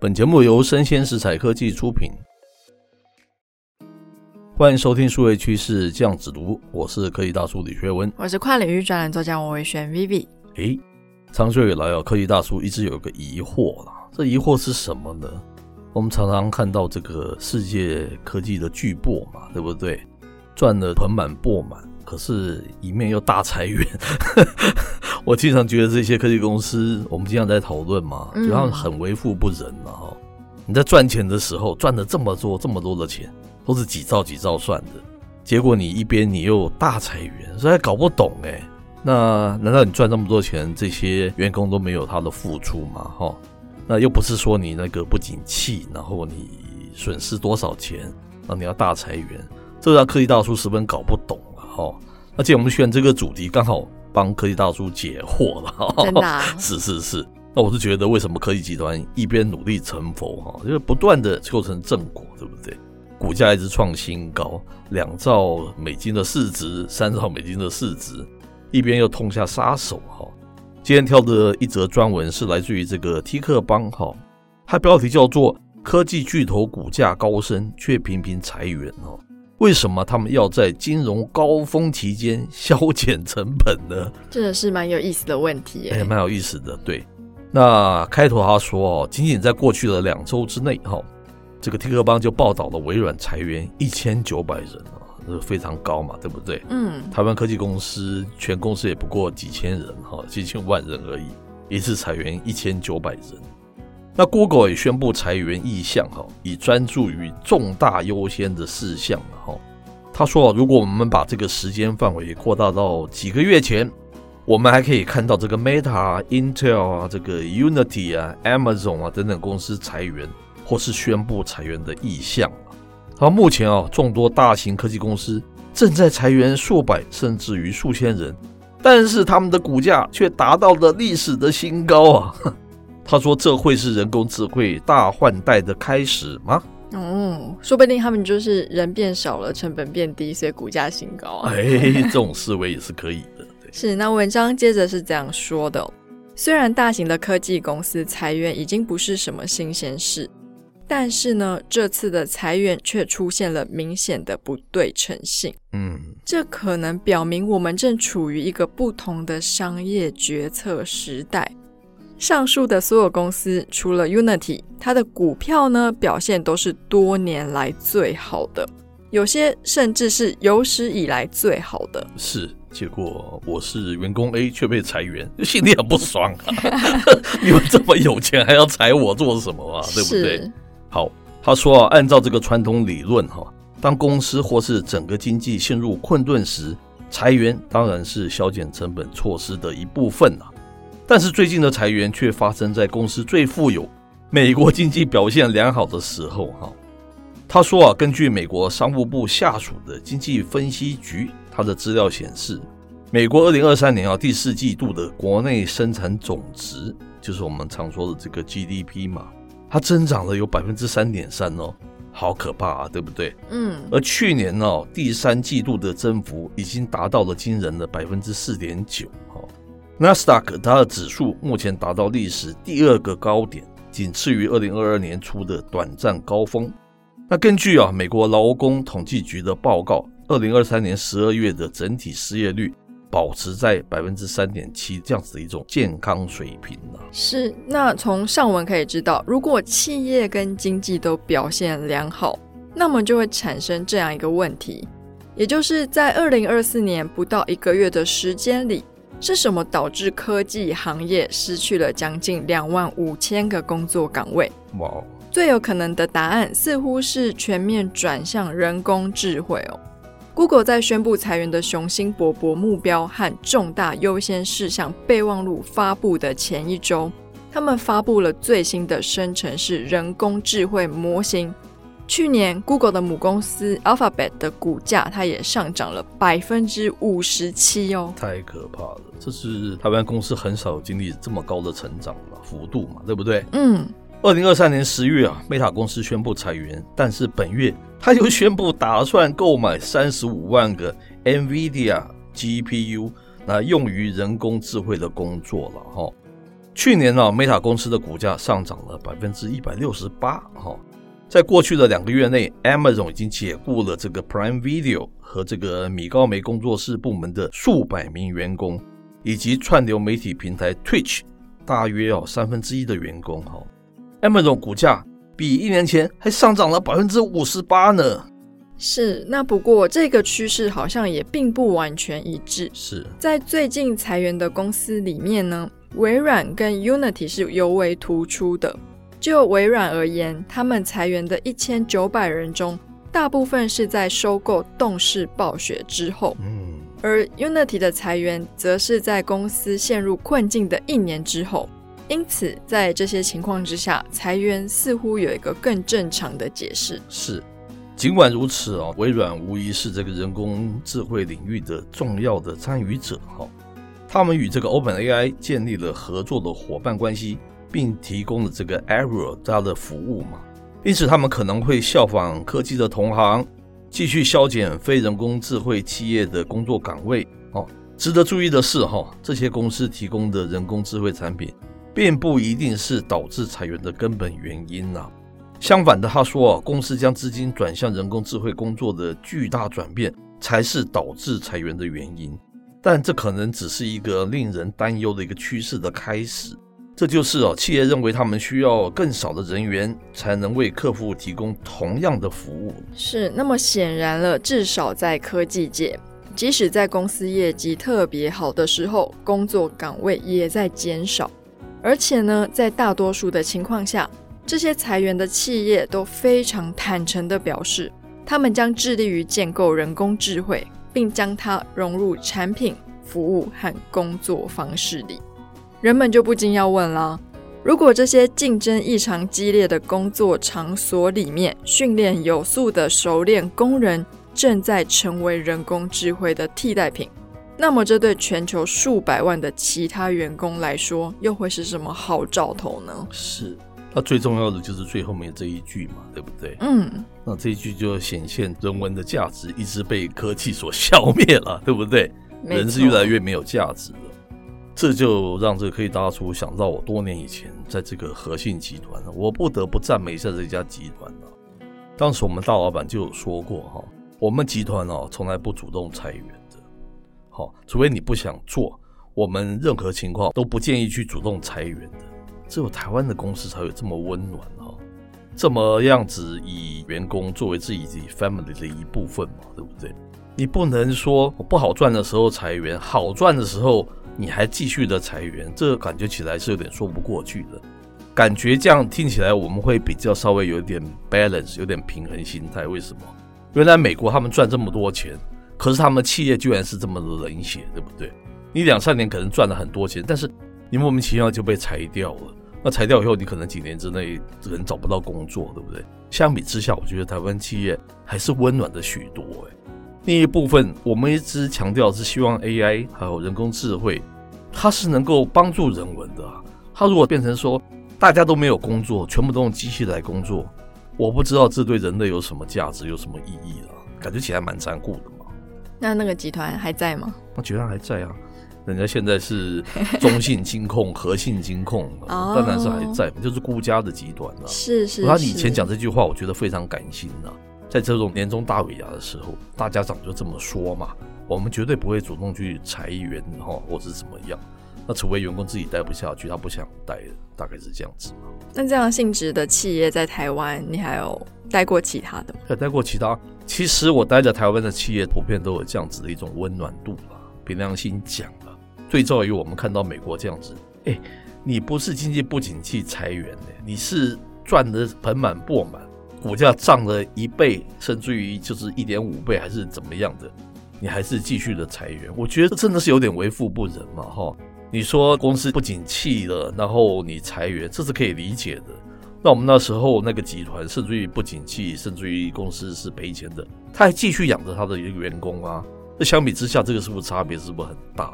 本节目由生鲜食材科技出品。欢迎收听数位趋势酱子读，我是科技大叔李学文，我是跨领域专栏作家王维轩 Vivi。诶，长久以来啊，科技大叔一直有一个疑惑啦，这疑惑是什么呢？我们常常看到这个世界科技的巨擘嘛，对不对？赚得盆满钵满，可是一面又大裁员。我经常觉得这些科技公司，我们经常在讨论嘛，就他们很为富不仁嘛哈。你在赚钱的时候赚了这么多这么多的钱。都是几兆几兆算的，结果你一边你又大裁员，所以还搞不懂哎。那难道你赚这么多钱，这些员工都没有他的付出吗？哈，那又不是说你那个不景气，然后你损失多少钱，然后你要大裁员，这让科技大叔十分搞不懂了哈。那既然我们选这个主题，刚好帮科技大叔解惑了。真的啊？是是是。那我是觉得，为什么科技集团一边努力成佛哈，就是不断的构成正果，对不对？股价一直创新高，两兆美金的市值，三兆美金的市值，一边又痛下杀手哈。今天挑的一则专文是来自于这个 T 克邦哈，它标题叫做“科技巨头股价高升却频频裁员哦，为什么他们要在金融高峰期间削减成本呢？”真的是蛮有意思的问题耶，哎，蛮有意思的。对，那开头他说哦，仅仅在过去的两周之内哈。这个 T 克邦就报道了微软裁员一千九百人啊，这非常高嘛，对不对？嗯，台湾科技公司全公司也不过几千人哈，几千万人而已，一次裁员一千九百人。那 Google 也宣布裁员意向哈，以专注于重大优先的事项哈。他说，如果我们把这个时间范围扩大到几个月前，我们还可以看到这个 Meta、Intel 啊，这个 Unity 啊、Amazon 啊等等公司裁员。或是宣布裁员的意向。而目前啊，众多大型科技公司正在裁员数百甚至于数千人，但是他们的股价却达到了历史的新高啊！他说：“这会是人工智慧大换代的开始吗？”哦，说不定他们就是人变少了，成本变低，所以股价新高啊！哎，这种思维也是可以的。是。那文章接着是这样说的：虽然大型的科技公司裁员已经不是什么新鲜事。但是呢，这次的裁员却出现了明显的不对称性。嗯，这可能表明我们正处于一个不同的商业决策时代。上述的所有公司，除了 Unity，它的股票呢表现都是多年来最好的，有些甚至是有史以来最好的。是，结果我是员工 A 却被裁员，心里很不爽啊！你们这么有钱，还要裁我做什么啊？对不对？好，他说啊，按照这个传统理论哈，当公司或是整个经济陷入困顿时，裁员当然是削减成本措施的一部分啊。但是最近的裁员却发生在公司最富有、美国经济表现良好的时候哈。他说啊，根据美国商务部下属的经济分析局，他的资料显示，美国二零二三年啊第四季度的国内生产总值，就是我们常说的这个 GDP 嘛。它增长了有百分之三点三哦，好可怕啊，对不对？嗯。而去年哦，第三季度的增幅已经达到了惊人的百分之四点九哈。纳斯达克它的指数目前达到历史第二个高点，仅次于二零二二年初的短暂高峰。那根据啊美国劳工统计局的报告，二零二三年十二月的整体失业率。保持在百分之三点七这样子的一种健康水平呢、是。那从上文可以知道，如果企业跟经济都表现良好，那么就会产生这样一个问题，也就是在二零二四年不到一个月的时间里，是什么导致科技行业失去了将近两万五千个工作岗位？哇！最有可能的答案似乎是全面转向人工智慧哦。Google 在宣布裁员的雄心勃勃目标和重大优先事项备忘录发布的前一周，他他们发布了最新的生成式人工智慧模型。去年，Google 的母公司 Alphabet 的股价，它也上涨了百分之五十七哦，太可怕了！这是台湾公司很少有经历这么高的成长了幅度嘛，对不对？嗯。二零二三年十月啊，Meta 公司宣布裁员，但是本月他又宣布打算购买三十五万个 NVIDIA GPU 那用于人工智慧的工作了哈。去年呢，Meta 公司的股价上涨了百分之一百六十八哈。在过去的两个月内，Amazon 已经解雇了这个 Prime Video 和这个米高梅工作室部门的数百名员工，以及串流媒体平台 Twitch 大约哦三分之一的员工哈。Amazon 股价比一年前还上涨了百分之五十八呢。是，那不过这个趋势好像也并不完全一致。是在最近裁员的公司里面呢，微软跟 Unity 是尤为突出的。就微软而言，他们裁员的一千九百人中，大部分是在收购动视暴雪之后。嗯，而 Unity 的裁员，则是在公司陷入困境的一年之后。因此，在这些情况之下，裁员似乎有一个更正常的解释。是，尽管如此哦，微软无疑是这个人工智慧领域的重要的参与者哈。他们与这个 OpenAI 建立了合作的伙伴关系。并提供了这个 Aria 它的服务嘛，因此他们可能会效仿科技的同行，继续削减非人工智慧企业的工作岗位。哦，值得注意的是，哈，这些公司提供的人工智慧产品，并不一定是导致裁员的根本原因呐。相反的，他说，公司将资金转向人工智慧工作的巨大转变，才是导致裁员的原因。但这可能只是一个令人担忧的一个趋势的开始。这就是哦，企业认为他们需要更少的人员才能为客户提供同样的服务。是，那么显然了，至少在科技界，即使在公司业绩特别好的时候，工作岗位也在减少。而且呢，在大多数的情况下，这些裁员的企业都非常坦诚地表示，他们将致力于建构人工智慧，并将它融入产品、服务和工作方式里。人们就不禁要问了：如果这些竞争异常激烈的工作场所里面，训练有素的熟练工人正在成为人工智慧的替代品，那么这对全球数百万的其他员工来说，又会是什么好兆头呢？是，那最重要的就是最后面这一句嘛，对不对？嗯，那这一句就显现人文的价值一直被科技所消灭了，对不对？人是越来越没有价值的。这就让这个科技大叔想到我多年以前在这个和信集团，我不得不赞美一下这家集团了。当时我们大老板就有说过哈，我们集团哦从来不主动裁员的，好，除非你不想做，我们任何情况都不建议去主动裁员的。只有台湾的公司才有这么温暖哈，这么样子以员工作为自己 family 的一部分嘛，对不对？你不能说不好赚的时候裁员，好赚的时候。你还继续的裁员，这感觉起来是有点说不过去的。感觉这样听起来，我们会比较稍微有点 balance，有点平衡心态。为什么？原来美国他们赚这么多钱，可是他们的企业居然是这么的冷血，对不对？你两三年可能赚了很多钱，但是你莫名其妙就被裁掉了。那裁掉以后，你可能几年之内人找不到工作，对不对？相比之下，我觉得台湾企业还是温暖的许多，欸。另一部分，我们一直强调是希望 AI 还有人工智慧，它是能够帮助人文的。它如果变成说大家都没有工作，全部都用机器来工作，我不知道这对人类有什么价值，有什么意义了。感觉起来蛮残酷的嘛。那那个集团还在吗？那集团还在啊，人家现在是中信金控、和信金控，当然是还在，就是顾家的集团了。是是，是。他以前讲这句话，我觉得非常感性呐。在这种年终大尾牙的时候，大家长就这么说嘛，我们绝对不会主动去裁员哈，或是怎么样。那除非员工自己待不下去，他不想待，大概是这样子。那这样性质的企业在台湾，你还有待过其他的吗？还待过其他。其实我待在台湾的企业，普遍都有这样子的一种温暖度了。凭良心讲了，对照于我们看到美国这样子，哎，你不是经济不景气裁员的，你是赚的盆满钵满。股价涨了一倍，甚至于就是一点五倍，还是怎么样的？你还是继续的裁员，我觉得真的是有点为富不仁嘛，哈。你说公司不景气了，然后你裁员，这是可以理解的。那我们那时候那个集团甚至于不景气，甚至于公司是赔钱的，他还继续养着他的一个员工啊。那相比之下，这个是不是差别是不是很大？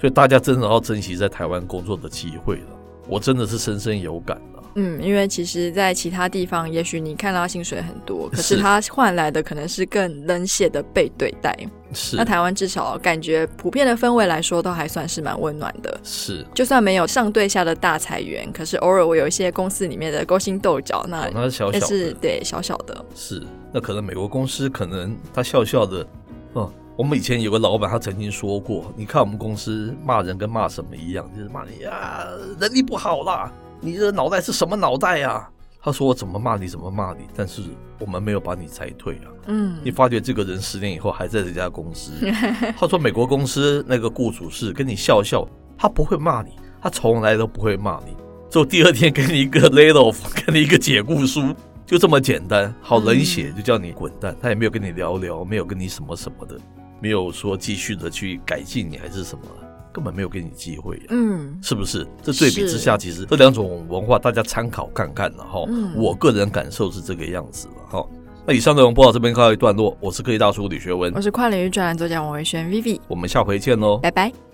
所以大家真的要珍惜在台湾工作的机会了。我真的是深深有感。嗯，因为其实，在其他地方，也许你看到薪水很多，可是他换来的可能是更冷血的被对待。是，那台湾至少感觉普遍的氛围来说，都还算是蛮温暖的。是，就算没有上对下的大裁员，可是偶尔我有一些公司里面的勾心斗角，那那是小小的，是对小小的。是，那可能美国公司可能他笑笑的，嗯，我们以前有个老板，他曾经说过，你看我们公司骂人跟骂什么一样，就是骂你呀，能力不好啦。你这脑袋是什么脑袋呀、啊？他说我怎么骂你怎么骂你，但是我们没有把你裁退啊。嗯，你发觉这个人十年以后还在这家公司。他说美国公司那个雇主是跟你笑笑，他不会骂你，他从来都不会骂你，就第二天给你一个 lay off，给你一个解雇书，就这么简单，好冷血，就叫你滚蛋。他也没有跟你聊聊，没有跟你什么什么的，没有说继续的去改进你还是什么。根本没有给你机会、啊，嗯，是不是？这对比之下，其实这两种文化大家参考看看了哈。嗯、我个人感受是这个样子了哈。那以上内容播到这边告一段落，我是科技大叔李学文，我是跨领域专栏作家王维轩 Vivi，我们下回见喽，拜拜。